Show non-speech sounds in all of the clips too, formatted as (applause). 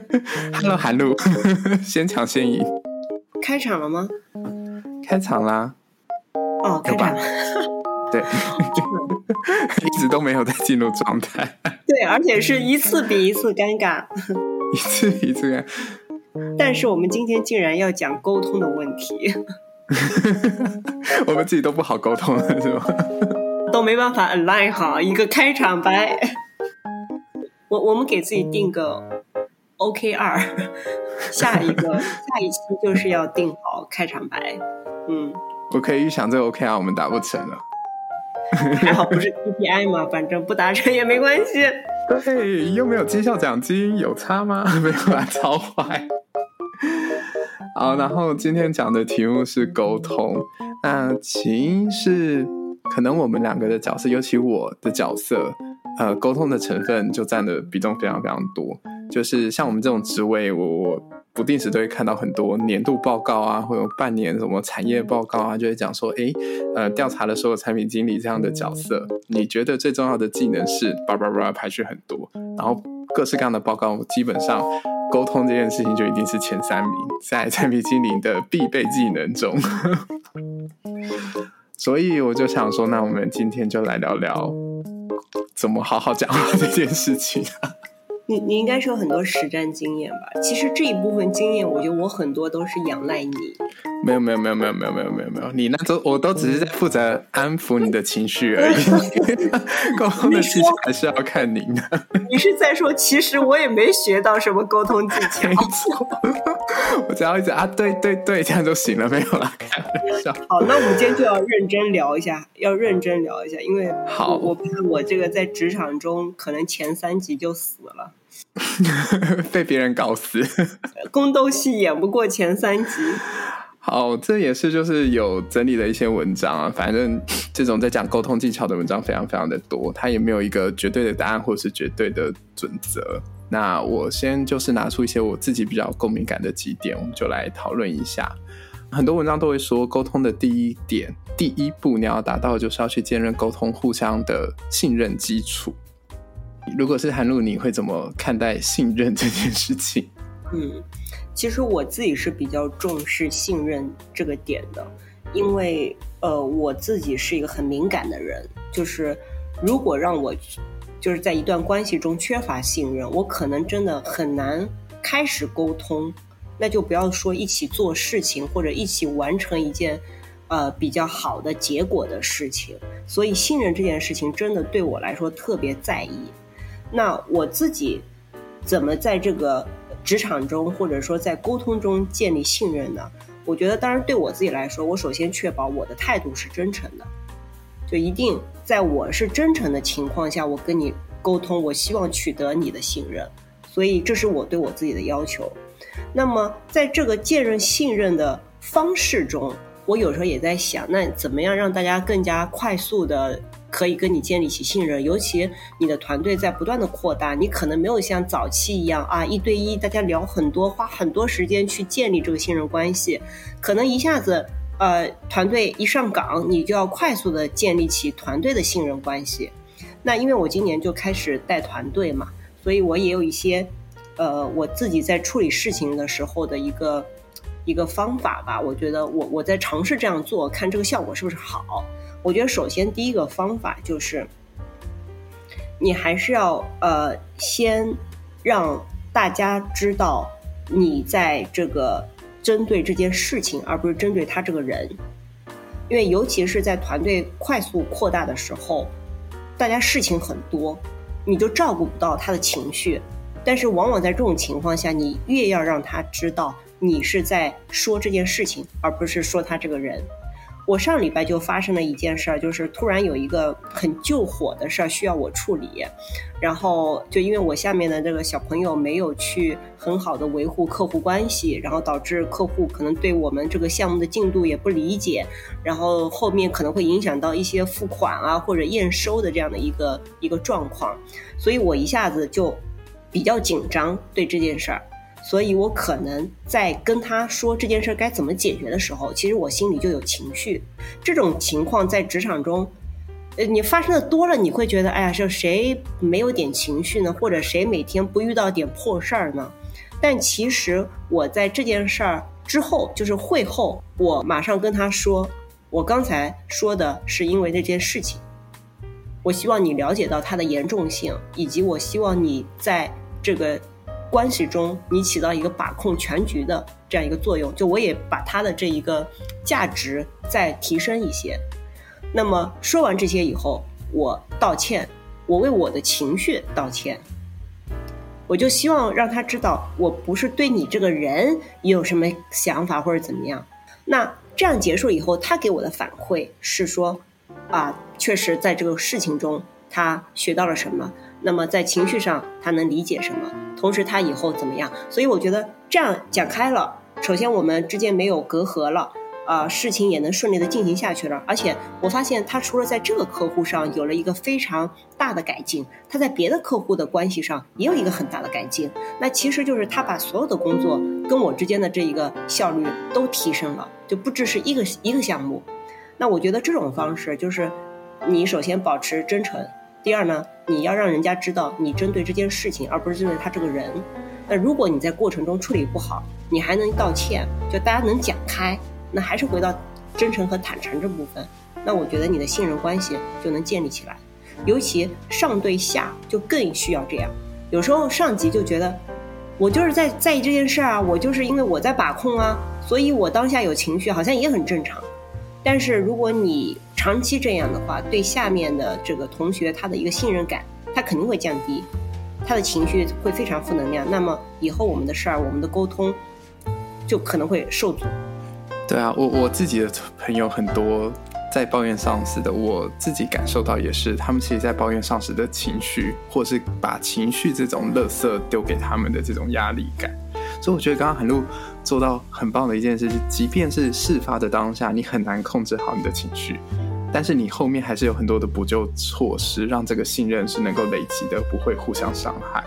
(laughs) Hello，韩露，(laughs) 先抢先赢。开场了吗？开场啦。哦，开场。(laughs) 对，一直都没有在进入状态。对，而且是一次比一次尴尬。一次比一次尴。但是我们今天竟然要讲沟通的问题。我们自己都不好沟通了，是吗？都没办法 align 好一个开场白。我我们给自己定个 OK 二，下一个下一期就是要定好开场白。嗯，我可以预想这个 OK 二我们达不成了。还好不是 KPI 嘛，反正不达成也没关系。对，又没有绩效奖金，有差吗？(laughs) 没有啊，超坏。好，然后今天讲的题目是沟通。那起因是可能我们两个的角色，尤其我的角色。呃，沟通的成分就占的比重非常非常多。就是像我们这种职位，我我不定时都会看到很多年度报告啊，或者半年什么产业报告啊，就会讲说，哎，呃，调查的时候，产品经理这样的角色，你觉得最重要的技能是叭叭叭排序很多，然后各式各样的报告，基本上沟通这件事情就一定是前三名，在产品经理的必备技能中。(laughs) 所以我就想说，那我们今天就来聊聊。怎么好好讲话这件事情？你你应该是有很多实战经验吧？其实这一部分经验，我觉得我很多都是仰赖你。没有没有没有没有没有没有没有没有，你那都我都只是在负责安抚你的情绪而已。(laughs) 沟通的技巧还是要看您的。你是在说，其实我也没学到什么沟通技巧。没错，我只要一直啊，对对对，这样就行了，没有了，开玩笑。好，那我们今天就要认真聊一下，要认真聊一下，因为好，我怕我这个在职场中可能前三集就死了，(laughs) 被别人搞死。(laughs) 宫斗戏演不过前三集。好，这也是就是有整理的一些文章啊。反正这种在讲沟通技巧的文章非常非常的多，它也没有一个绝对的答案或者是绝对的准则。那我先就是拿出一些我自己比较共鸣感的几点，我们就来讨论一下。很多文章都会说，沟通的第一点、第一步，你要达到就是要去建立沟通互相的信任基础。如果是韩露，你会怎么看待信任这件事情？嗯。其实我自己是比较重视信任这个点的，因为呃，我自己是一个很敏感的人，就是如果让我就是在一段关系中缺乏信任，我可能真的很难开始沟通，那就不要说一起做事情或者一起完成一件呃比较好的结果的事情。所以信任这件事情真的对我来说特别在意。那我自己怎么在这个？职场中，或者说在沟通中建立信任呢？我觉得，当然对我自己来说，我首先确保我的态度是真诚的，就一定在我是真诚的情况下，我跟你沟通，我希望取得你的信任，所以这是我对我自己的要求。那么，在这个建立信任的方式中，我有时候也在想，那怎么样让大家更加快速的？可以跟你建立起信任，尤其你的团队在不断的扩大，你可能没有像早期一样啊一对一大家聊很多，花很多时间去建立这个信任关系，可能一下子呃团队一上岗，你就要快速的建立起团队的信任关系。那因为我今年就开始带团队嘛，所以我也有一些呃我自己在处理事情的时候的一个一个方法吧，我觉得我我在尝试这样做，看这个效果是不是好。我觉得首先第一个方法就是，你还是要呃先让大家知道你在这个针对这件事情，而不是针对他这个人，因为尤其是在团队快速扩大的时候，大家事情很多，你就照顾不到他的情绪。但是往往在这种情况下，你越要让他知道你是在说这件事情，而不是说他这个人。我上礼拜就发生了一件事儿，就是突然有一个很救火的事儿需要我处理，然后就因为我下面的这个小朋友没有去很好的维护客户关系，然后导致客户可能对我们这个项目的进度也不理解，然后后面可能会影响到一些付款啊或者验收的这样的一个一个状况，所以我一下子就比较紧张对这件事儿。所以我可能在跟他说这件事该怎么解决的时候，其实我心里就有情绪。这种情况在职场中，呃，你发生的多了，你会觉得，哎呀，是谁没有点情绪呢？或者谁每天不遇到点破事儿呢？但其实我在这件事儿之后，就是会后，我马上跟他说，我刚才说的是因为这件事情。我希望你了解到它的严重性，以及我希望你在这个关系中，你起到一个把控全局的这样一个作用。就我也把他的这一个价值再提升一些。那么说完这些以后，我道歉，我为我的情绪道歉。我就希望让他知道，我不是对你这个人有什么想法或者怎么样。那这样结束以后，他给我的反馈是说。啊，确实在这个事情中，他学到了什么？那么在情绪上，他能理解什么？同时，他以后怎么样？所以我觉得这样讲开了，首先我们之间没有隔阂了，啊，事情也能顺利的进行下去了。而且我发现他除了在这个客户上有了一个非常大的改进，他在别的客户的关系上也有一个很大的改进。那其实就是他把所有的工作跟我之间的这一个效率都提升了，就不只是一个一个项目。那我觉得这种方式就是，你首先保持真诚，第二呢，你要让人家知道你针对这件事情，而不是针对他这个人。那如果你在过程中处理不好，你还能道歉，就大家能讲开，那还是回到真诚和坦诚这部分。那我觉得你的信任关系就能建立起来，尤其上对下就更需要这样。有时候上级就觉得，我就是在在意这件事啊，我就是因为我在把控啊，所以我当下有情绪，好像也很正常。但是如果你长期这样的话，对下面的这个同学他的一个信任感，他肯定会降低，他的情绪会非常负能量。那么以后我们的事儿，我们的沟通就可能会受阻。对啊，我我自己的朋友很多在抱怨上司的，我自己感受到也是，他们其实，在抱怨上司的情绪，或是把情绪这种垃圾丢给他们的这种压力感。所以我觉得刚刚韩露做到很棒的一件事是，即便是事发的当下，你很难控制好你的情绪，但是你后面还是有很多的补救措施，让这个信任是能够累积的，不会互相伤害。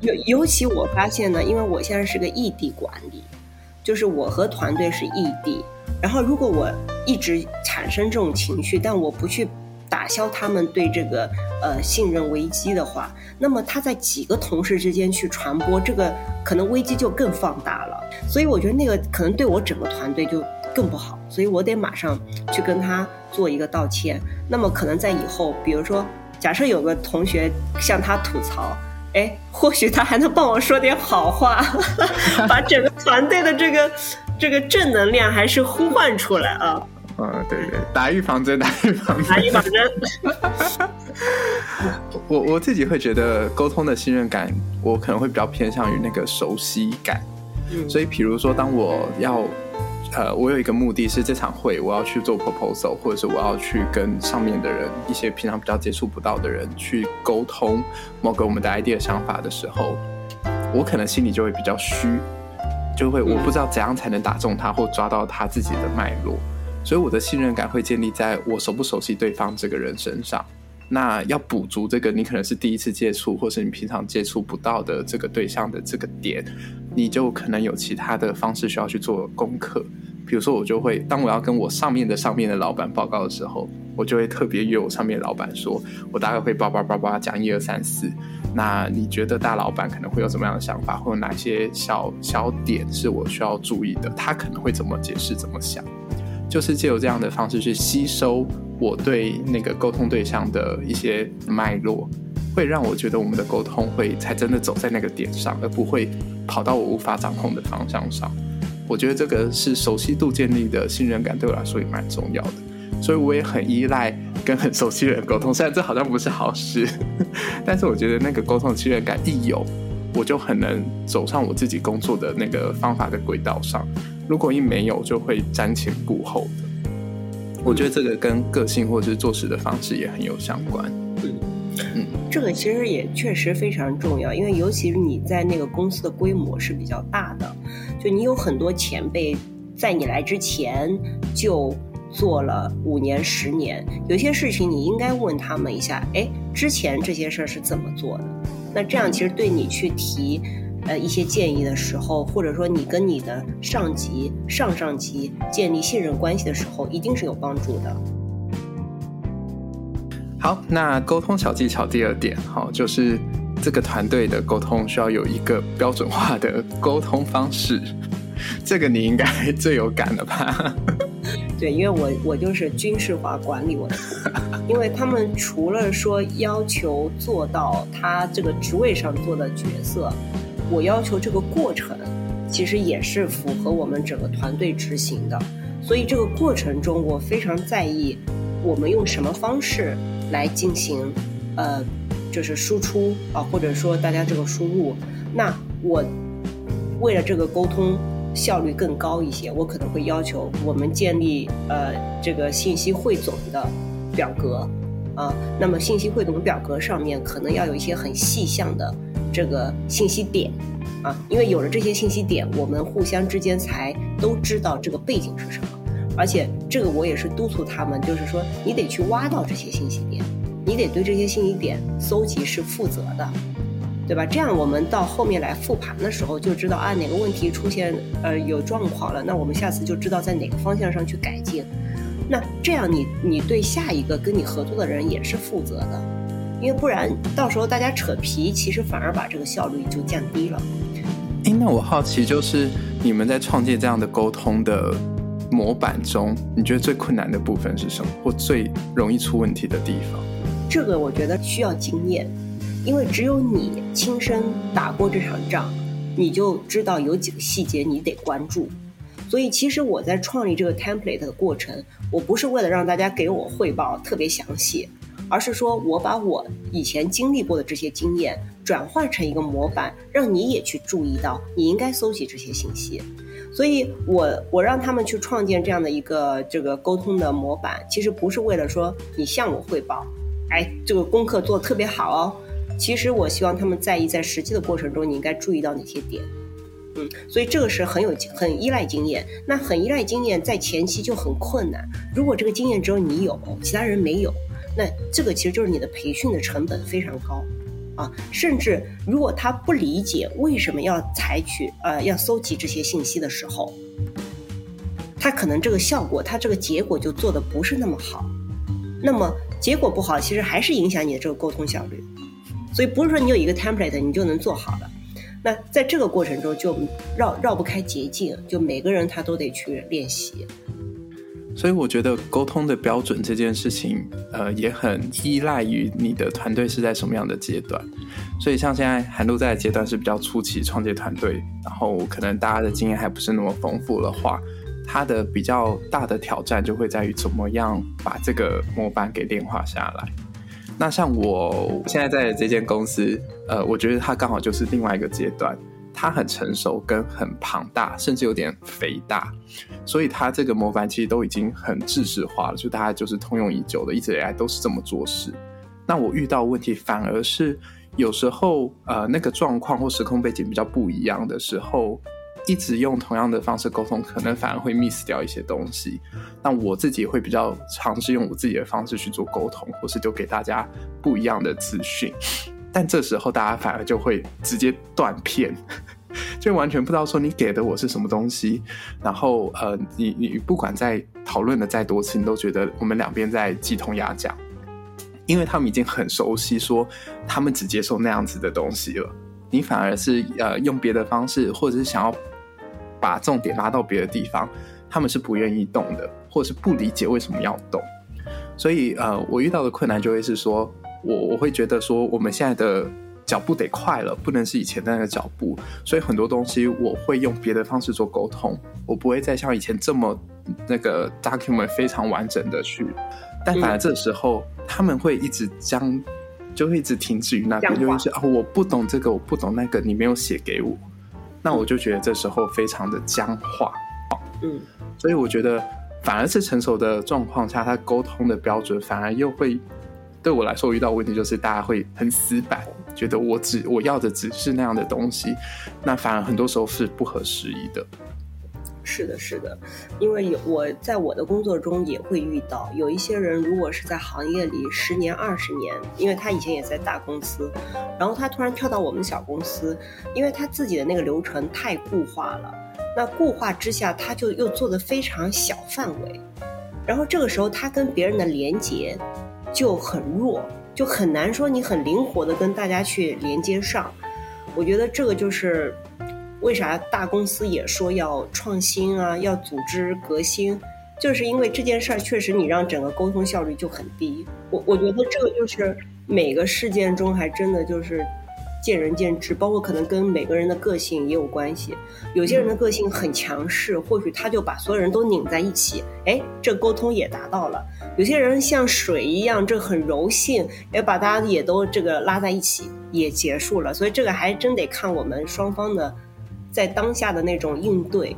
尤尤其我发现呢，因为我现在是个异地管理，就是我和团队是异地，然后如果我一直产生这种情绪，但我不去。打消他们对这个呃信任危机的话，那么他在几个同事之间去传播这个，可能危机就更放大了。所以我觉得那个可能对我整个团队就更不好，所以我得马上去跟他做一个道歉。那么可能在以后，比如说假设有个同学向他吐槽，哎，或许他还能帮我说点好话，(laughs) 把整个团队的这个这个正能量还是呼唤出来啊。嗯，对对，打预防针，打预防针，打预防针。(laughs) 我我自己会觉得沟通的信任感，我可能会比较偏向于那个熟悉感。嗯，所以比如说，当我要呃，我有一个目的是这场会我要去做 proposal，或者是我要去跟上面的人一些平常比较接触不到的人去沟通某个我们的 idea 想法的时候，我可能心里就会比较虚，就会我不知道怎样才能打中他或抓到他自己的脉络。所以我的信任感会建立在我熟不熟悉对方这个人身上。那要补足这个，你可能是第一次接触，或是你平常接触不到的这个对象的这个点，你就可能有其他的方式需要去做功课。比如说，我就会当我要跟我上面的上面的老板报告的时候，我就会特别约我上面的老板说，我大概会叭叭叭叭讲一二三四。那你觉得大老板可能会有什么样的想法，或者哪些小小点是我需要注意的？他可能会怎么解释，怎么想？就是借由这样的方式去吸收我对那个沟通对象的一些脉络，会让我觉得我们的沟通会才真的走在那个点上，而不会跑到我无法掌控的方向上。我觉得这个是熟悉度建立的信任感，对我来说也蛮重要的。所以我也很依赖跟很熟悉的人沟通，虽然这好像不是好事，(laughs) 但是我觉得那个沟通的信任感一有，我就很能走上我自己工作的那个方法的轨道上。如果一没有，就会瞻前顾后的。我觉得这个跟个性或者是做事的方式也很有相关。嗯嗯，这个其实也确实非常重要，因为尤其是你在那个公司的规模是比较大的，就你有很多前辈在你来之前就做了五年、十年，有些事情你应该问他们一下，哎，之前这些事儿是怎么做的？那这样其实对你去提。呃，一些建议的时候，或者说你跟你的上级、上上级建立信任关系的时候，一定是有帮助的。好，那沟通小技巧第二点，好，就是这个团队的沟通需要有一个标准化的沟通方式，这个你应该 (laughs) 最有感了吧？(laughs) 对，因为我我就是军事化管理我的因为他们除了说要求做到他这个职位上做的角色，我要求这个过程其实也是符合我们整个团队执行的，所以这个过程中我非常在意我们用什么方式来进行，呃，就是输出啊，或者说大家这个输入，那我为了这个沟通。效率更高一些，我可能会要求我们建立呃这个信息汇总的表格啊，那么信息汇总表格上面可能要有一些很细项的这个信息点啊，因为有了这些信息点，我们互相之间才都知道这个背景是什么，而且这个我也是督促他们，就是说你得去挖到这些信息点，你得对这些信息点搜集是负责的。对吧？这样我们到后面来复盘的时候，就知道啊哪个问题出现呃有状况了，那我们下次就知道在哪个方向上去改进。那这样你你对下一个跟你合作的人也是负责的，因为不然到时候大家扯皮，其实反而把这个效率就降低了。哎，那我好奇就是你们在创建这样的沟通的模板中，你觉得最困难的部分是什么，或最容易出问题的地方？这个我觉得需要经验。因为只有你亲身打过这场仗，你就知道有几个细节你得关注。所以，其实我在创立这个 template 的过程，我不是为了让大家给我汇报特别详细，而是说我把我以前经历过的这些经验转换成一个模板，让你也去注意到你应该搜集这些信息。所以我我让他们去创建这样的一个这个沟通的模板，其实不是为了说你向我汇报，哎，这个功课做的特别好哦。其实我希望他们在意，在实际的过程中，你应该注意到哪些点，嗯，所以这个是很有很依赖经验。那很依赖经验，在前期就很困难。如果这个经验只有你有，其他人没有，那这个其实就是你的培训的成本非常高，啊，甚至如果他不理解为什么要采取呃要搜集这些信息的时候，他可能这个效果，他这个结果就做的不是那么好。那么结果不好，其实还是影响你的这个沟通效率。所以不是说你有一个 template 你就能做好的，那在这个过程中就绕绕不开捷径，就每个人他都得去练习。所以我觉得沟通的标准这件事情，呃，也很依赖于你的团队是在什么样的阶段。所以像现在韩露在的阶段是比较初期创建团队，然后可能大家的经验还不是那么丰富的话，他的比较大的挑战就会在于怎么样把这个模板给炼化下来。那像我现在在这间公司，呃，我觉得它刚好就是另外一个阶段，它很成熟跟很庞大，甚至有点肥大，所以它这个模板其实都已经很制式化了，就大家就是通用已久的，一直以来都是这么做事。那我遇到问题反而是有时候，呃，那个状况或时空背景比较不一样的时候。一直用同样的方式沟通，可能反而会 miss 掉一些东西。那我自己会比较尝试用我自己的方式去做沟通，或是就给大家不一样的资讯。但这时候大家反而就会直接断片，(laughs) 就完全不知道说你给的我是什么东西。然后呃，你你不管在讨论的再多次，你都觉得我们两边在鸡同鸭讲，因为他们已经很熟悉说他们只接受那样子的东西了。你反而是呃用别的方式，或者是想要。把重点拉到别的地方，他们是不愿意动的，或者是不理解为什么要动。所以，呃，我遇到的困难就会是说，我我会觉得说，我们现在的脚步得快了，不能是以前的那个脚步。所以很多东西我会用别的方式做沟通，我不会再像以前这么那个 document 非常完整的去。但反而这时候他们会一直将，就会一直停止于那边，就会是啊，我不懂这个，我不懂那个，你没有写给我。那我就觉得这时候非常的僵化，嗯，所以我觉得反而是成熟的状况下，他沟通的标准反而又会对我来说遇到问题，就是大家会很死板，觉得我只我要的只是那样的东西，那反而很多时候是不合时宜的。是的，是的，因为有我在我的工作中也会遇到有一些人，如果是在行业里十年、二十年，因为他以前也在大公司，然后他突然跳到我们小公司，因为他自己的那个流程太固化了，那固化之下，他就又做的非常小范围，然后这个时候他跟别人的连接就很弱。就很难说你很灵活的跟大家去连接上。我觉得这个就是为啥大公司也说要创新啊，要组织革新，就是因为这件事儿确实你让整个沟通效率就很低。我我觉得这个就是每个事件中还真的就是。见仁见智，包括可能跟每个人的个性也有关系。有些人的个性很强势，或许他就把所有人都拧在一起，哎，这沟通也达到了。有些人像水一样，这很柔性，也，把大家也都这个拉在一起，也结束了。所以这个还真得看我们双方的在当下的那种应对。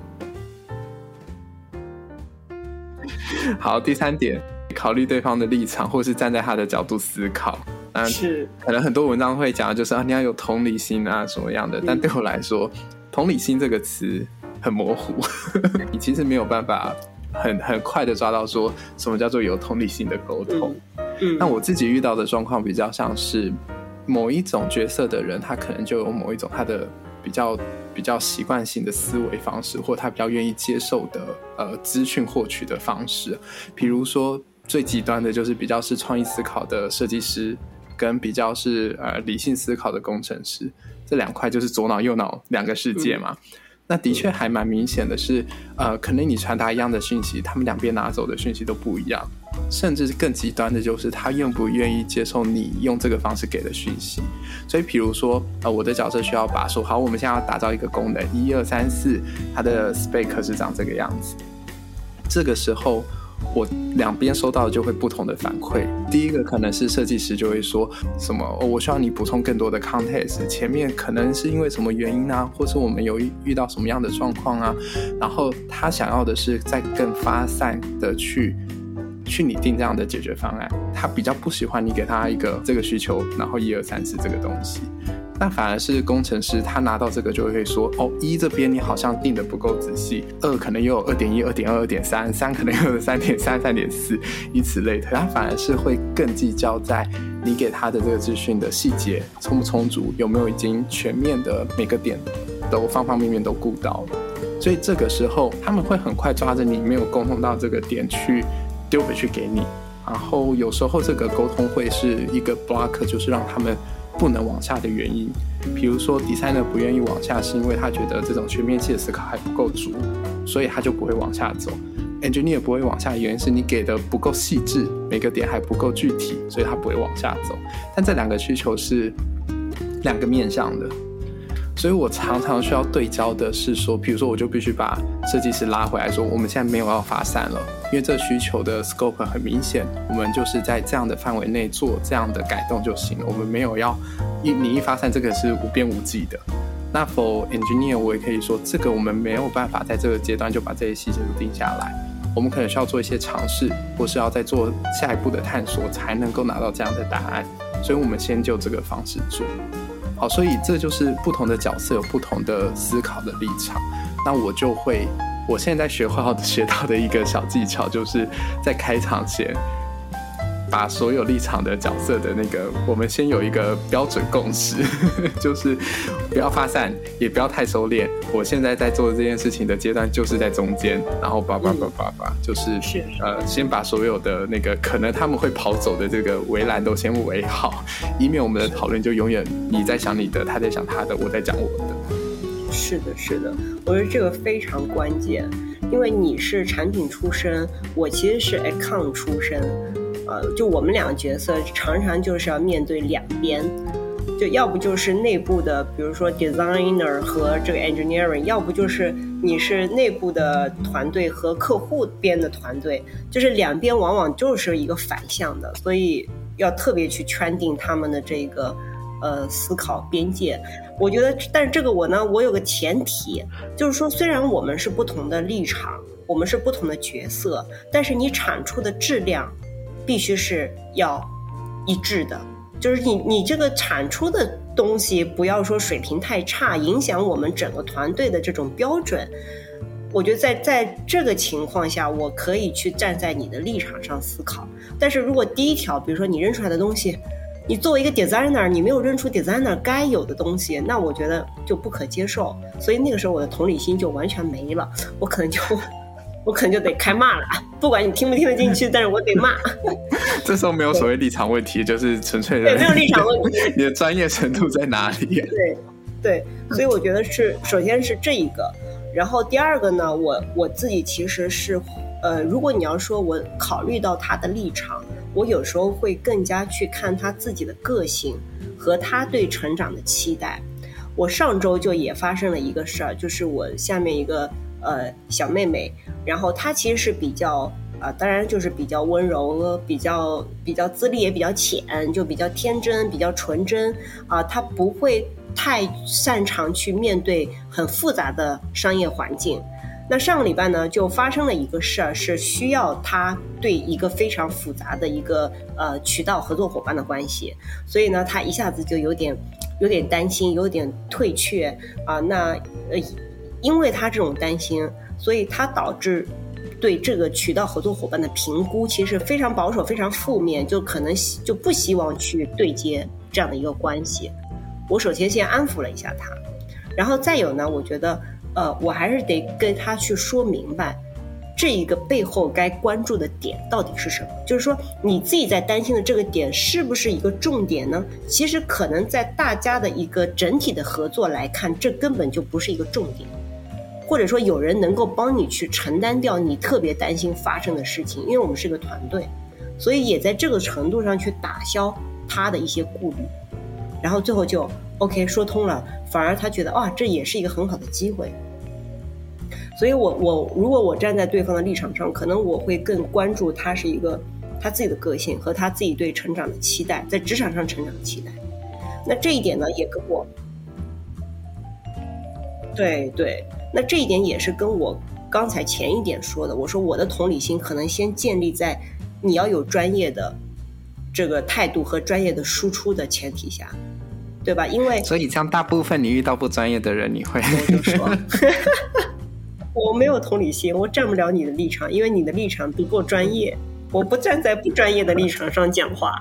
好，第三点，考虑对方的立场，或是站在他的角度思考。嗯，是可能很多文章会讲，就是啊，你要有同理心啊，什么样的？但对我来说，同理心这个词很模糊，(laughs) 你其实没有办法很很快的抓到说什么叫做有同理心的沟通。嗯，那我自己遇到的状况比较像是某一种角色的人，他可能就有某一种他的比较比较习惯性的思维方式，或他比较愿意接受的呃资讯获取的方式。比如说最极端的就是比较是创意思考的设计师。跟比较是呃理性思考的工程师，这两块就是左脑右脑两个世界嘛。那的确还蛮明显的是，呃，可能你传达一样的讯息，他们两边拿走的讯息都不一样。甚至是更极端的，就是他愿不愿意接受你用这个方式给的讯息。所以，比如说，呃，我的角色需要把说好，我们现在要打造一个功能，一二三四，它的 spec 是长这个样子。这个时候。我两边收到就会不同的反馈。第一个可能是设计师就会说什么，我需要你补充更多的 context，前面可能是因为什么原因啊，或是我们有遇到什么样的状况啊。然后他想要的是在更发散的去去拟定这样的解决方案。他比较不喜欢你给他一个这个需求，然后一二三四这个东西。那反而是工程师，他拿到这个就会说：哦，一这边你好像定的不够仔细，二可能又有二点一、二点二、二点三，三可能又有三点三、三点四，以此类推。他反而是会更计较在你给他的这个资讯的细节充不充足，有没有已经全面的每个点都方方面面都顾到了。所以这个时候他们会很快抓着你没有沟通到这个点去丢回去给你，然后有时候这个沟通会是一个 block，就是让他们。不能往下的原因，比如说 designer 不愿意往下，是因为他觉得这种全面性的思考还不够足，所以他就不会往下走。engineer 不会往下原因是你给的不够细致，每个点还不够具体，所以他不会往下走。但这两个需求是两个面向的。所以我常常需要对焦的是说，比如说我就必须把设计师拉回来说，我们现在没有要发散了，因为这需求的 scope 很明显，我们就是在这样的范围内做这样的改动就行了，我们没有要一你一发散这个是无边无际的。那 for engineer 我也可以说，这个我们没有办法在这个阶段就把这些细节都定下来，我们可能需要做一些尝试，或是要再做下一步的探索，才能够拿到这样的答案。所以我们先就这个方式做。好，所以这就是不同的角色有不同的思考的立场。那我就会，我现在学会学到的一个小技巧，就是在开场前。把所有立场的角色的那个，我们先有一个标准共识，(laughs) 就是不要发散，也不要太收敛。我现在在做这件事情的阶段，就是在中间，然后叭叭叭叭叭，就是呃，先把所有的那个可能他们会跑走的这个围栏都先围好，以免我们的讨论就永远你在想你的，他在想他的，我在讲我的。是的，是的，我觉得这个非常关键，因为你是产品出身，我其实是 account 出身。呃，就我们两个角色常常就是要面对两边，就要不就是内部的，比如说 designer 和这个 engineering，要不就是你是内部的团队和客户边的团队，就是两边往往就是一个反向的，所以要特别去圈定他们的这个呃思考边界。我觉得，但是这个我呢，我有个前提，就是说虽然我们是不同的立场，我们是不同的角色，但是你产出的质量。必须是要一致的，就是你你这个产出的东西不要说水平太差，影响我们整个团队的这种标准。我觉得在在这个情况下，我可以去站在你的立场上思考。但是如果第一条，比如说你扔出来的东西，你作为一个 designer，你没有认出 designer 该有的东西，那我觉得就不可接受。所以那个时候我的同理心就完全没了，我可能就我可能就得开骂了。不管你听不听得进去，但是我得骂。(laughs) 这时候没有所谓立场问题，就是纯粹对，没有立场问题。(laughs) 你的专业程度在哪里？(laughs) 对对，所以我觉得是，首先是这一个，然后第二个呢，我我自己其实是，呃，如果你要说我考虑到他的立场，我有时候会更加去看他自己的个性和他对成长的期待。我上周就也发生了一个事儿，就是我下面一个呃小妹妹，然后她其实是比较啊，当然就是比较温柔，比较比较资历也比较浅，就比较天真，比较纯真啊，她不会太擅长去面对很复杂的商业环境。那上个礼拜呢，就发生了一个事儿，是需要他对一个非常复杂的一个呃渠道合作伙伴的关系，所以呢，他一下子就有点。有点担心，有点退却啊。那呃，因为他这种担心，所以他导致对这个渠道合作伙伴的评估其实非常保守，非常负面，就可能就不希望去对接这样的一个关系。我首先先安抚了一下他，然后再有呢，我觉得呃，我还是得跟他去说明白。这一个背后该关注的点到底是什么？就是说你自己在担心的这个点是不是一个重点呢？其实可能在大家的一个整体的合作来看，这根本就不是一个重点，或者说有人能够帮你去承担掉你特别担心发生的事情，因为我们是个团队，所以也在这个程度上去打消他的一些顾虑，然后最后就 OK 说通了，反而他觉得啊，这也是一个很好的机会。所以，我我如果我站在对方的立场上，可能我会更关注他是一个他自己的个性和他自己对成长的期待，在职场上成长的期待。那这一点呢，也跟我，对对，那这一点也是跟我刚才前一点说的，我说我的同理心可能先建立在你要有专业的这个态度和专业的输出的前提下，对吧？因为所以像大部分你遇到不专业的人，你会我就说。(laughs) 我没有同理心，我站不了你的立场，因为你的立场不够专业。我不站在不专业的立场上讲话。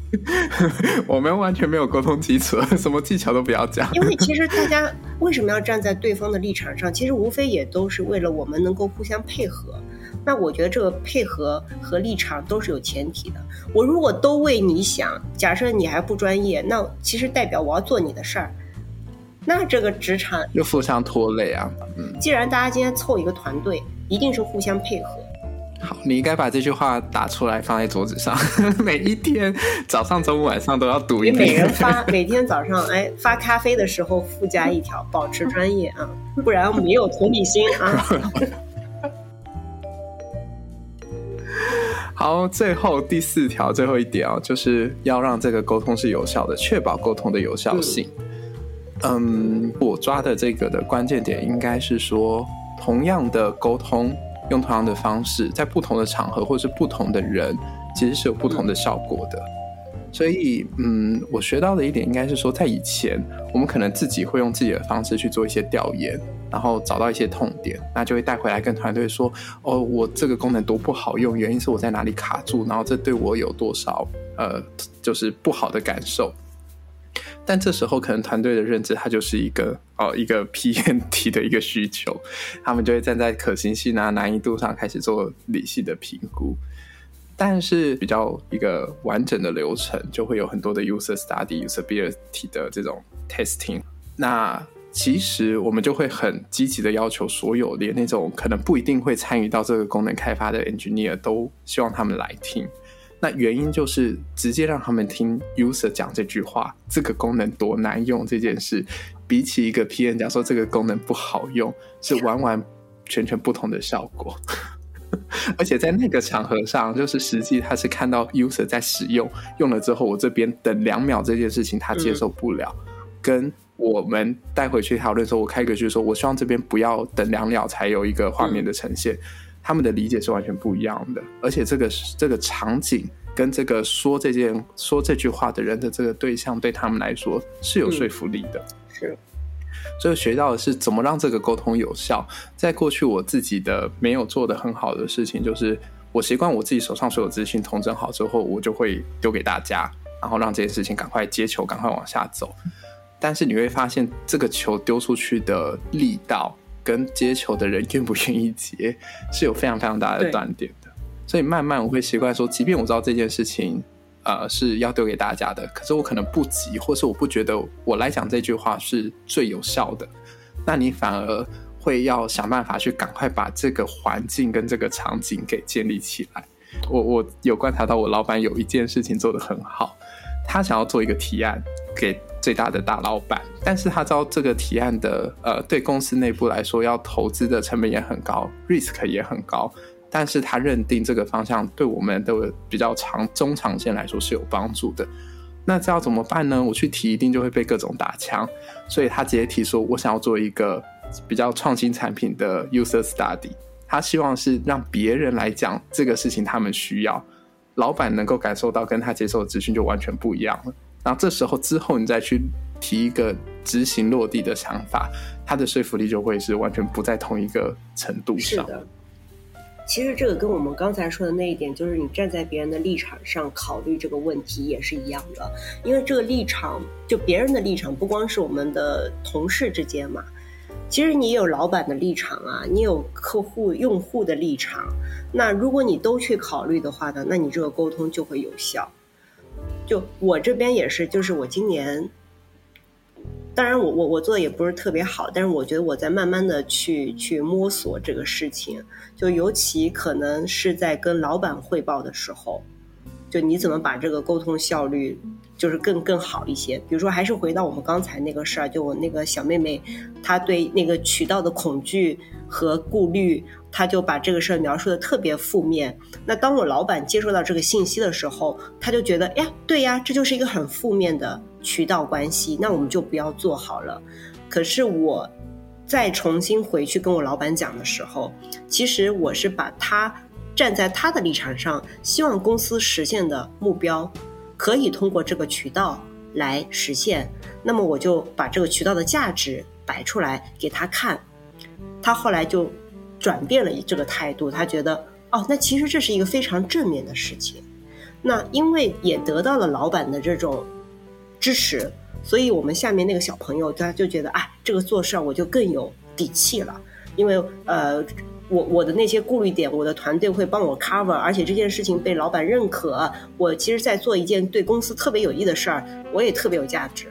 (laughs) 我们完全没有沟通基础，什么技巧都不要讲。因为其实大家为什么要站在对方的立场上？其实无非也都是为了我们能够互相配合。那我觉得这个配合和立场都是有前提的。我如果都为你想，假设你还不专业，那其实代表我要做你的事儿。那这个职场又互相拖累啊！嗯，既然大家今天凑一个团队，一定是互相配合。(laughs) 好，你应该把这句话打出来，放在桌子上，(laughs) 每一天早上、中午、晚上都要读一遍。每人发，每天早上哎发咖啡的时候附加一条，保持专业啊，不然没有同理心啊。(laughs) 好，最后第四条，最后一点哦，就是要让这个沟通是有效的，确保沟通的有效性。嗯，我抓的这个的关键点应该是说，同样的沟通，用同样的方式，在不同的场合或是不同的人，其实是有不同的效果的。所以，嗯，我学到的一点应该是说，在以前，我们可能自己会用自己的方式去做一些调研，然后找到一些痛点，那就会带回来跟团队说：“哦，我这个功能多不好用，原因是我在哪里卡住，然后这对我有多少呃，就是不好的感受。”但这时候可能团队的认知，它就是一个哦一个 PNT 的一个需求，(laughs) 他们就会站在可行性啊难易度上开始做理性的评估。但是比较一个完整的流程，就会有很多的 user study、usability 的这种 testing。那其实我们就会很积极的要求所有连那种可能不一定会参与到这个功能开发的 engineer 都希望他们来听。那原因就是直接让他们听 user 讲这句话，这个功能多难用这件事，比起一个 P N 讲说这个功能不好用，是完完全全不同的效果。(laughs) 而且在那个场合上，就是实际他是看到 user 在使用，用了之后，我这边等两秒这件事情他接受不了，跟我们带回去讨论说，我开个句说，我希望这边不要等两秒才有一个画面的呈现。他们的理解是完全不一样的，而且这个这个场景跟这个说这件说这句话的人的这个对象，对他们来说是有说服力的。是，所以学到的是怎么让这个沟通有效。在过去，我自己的没有做的很好的事情，就是我习惯我自己手上所有资讯统整好之后，我就会丢给大家，然后让这件事情赶快接球，赶快往下走。但是你会发现，这个球丢出去的力道。跟接球的人愿不愿意接，是有非常非常大的断点的。所以慢慢我会习惯说，即便我知道这件事情，呃，是要丢给大家的，可是我可能不急，或是我不觉得我来讲这句话是最有效的，那你反而会要想办法去赶快把这个环境跟这个场景给建立起来。我我有观察到，我老板有一件事情做得很好，他想要做一个提案给最大的大老板，但是他知道这个提案的呃，对公司内部来说，要投资的成本也很高，risk 也很高。但是他认定这个方向对我们的比较长中长线来说是有帮助的，那这要怎么办呢？我去提一定就会被各种打枪，所以他直接提说，我想要做一个比较创新产品的 user study，他希望是让别人来讲这个事情，他们需要，老板能够感受到跟他接受的资讯就完全不一样了。然后这时候之后你再去提一个执行落地的想法，他的说服力就会是完全不在同一个程度上。其实这个跟我们刚才说的那一点，就是你站在别人的立场上考虑这个问题也是一样的。因为这个立场，就别人的立场，不光是我们的同事之间嘛。其实你有老板的立场啊，你有客户、用户的立场。那如果你都去考虑的话呢，那你这个沟通就会有效。就我这边也是，就是我今年。当然，我我我做的也不是特别好，但是我觉得我在慢慢的去去摸索这个事情，就尤其可能是在跟老板汇报的时候，就你怎么把这个沟通效率就是更更好一些。比如说，还是回到我们刚才那个事儿，就我那个小妹妹，她对那个渠道的恐惧和顾虑，她就把这个事儿描述的特别负面。那当我老板接收到这个信息的时候，他就觉得，哎呀，对呀，这就是一个很负面的。渠道关系，那我们就不要做好了。可是我再重新回去跟我老板讲的时候，其实我是把他站在他的立场上，希望公司实现的目标可以通过这个渠道来实现。那么我就把这个渠道的价值摆出来给他看。他后来就转变了这个态度，他觉得哦，那其实这是一个非常正面的事情。那因为也得到了老板的这种。支持，所以我们下面那个小朋友他就觉得，哎，这个做事儿我就更有底气了，因为呃，我我的那些顾虑点，我的团队会帮我 cover，而且这件事情被老板认可，我其实在做一件对公司特别有益的事儿，我也特别有价值。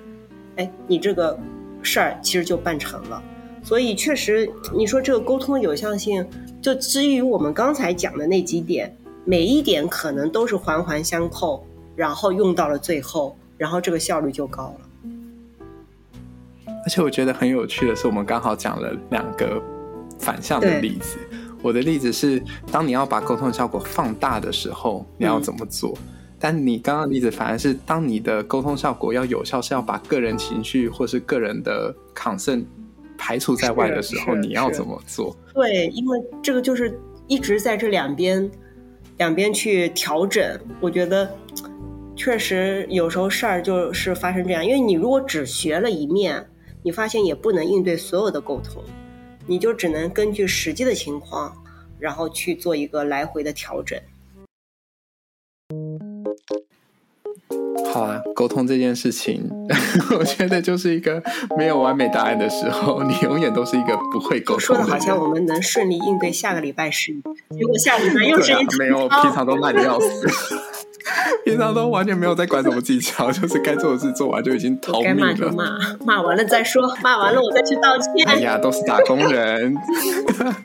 哎，你这个事儿其实就办成了，所以确实你说这个沟通的有效性，就基于我们刚才讲的那几点，每一点可能都是环环相扣，然后用到了最后。然后这个效率就高了，而且我觉得很有趣的是，我们刚好讲了两个反向的例子。我的例子是，当你要把沟通效果放大的时候，你要怎么做？但你刚刚例子反而是，当你的沟通效果要有效，是要把个人情绪或是个人的 concern 排除在外的时候，你要怎么做？对，因为这个就是一直在这两边两边去调整，我觉得。确实，有时候事儿就是发生这样，因为你如果只学了一面，你发现也不能应对所有的沟通，你就只能根据实际的情况，然后去做一个来回的调整。好啊，沟通这件事情，(laughs) 我觉得就是一个没有完美答案的时候，你永远都是一个不会沟通。说的好像我们能顺利应对下个礼拜事，结果下礼拜又是一没有，平常都慢的要死。(laughs) 平常都完全没有在管什么技巧，就是该做的事做完就已经逃命了。骂骂骂完了再说，骂完了我再去道歉。哎呀，都是打工人，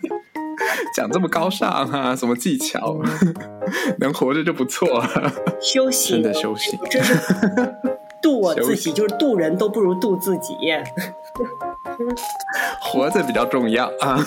(laughs) 讲这么高尚啊，什么技巧，能活着就不错了。休息，真的休息，这是渡我自己，就是渡人都不如渡自己。(laughs) 活着比较重要啊。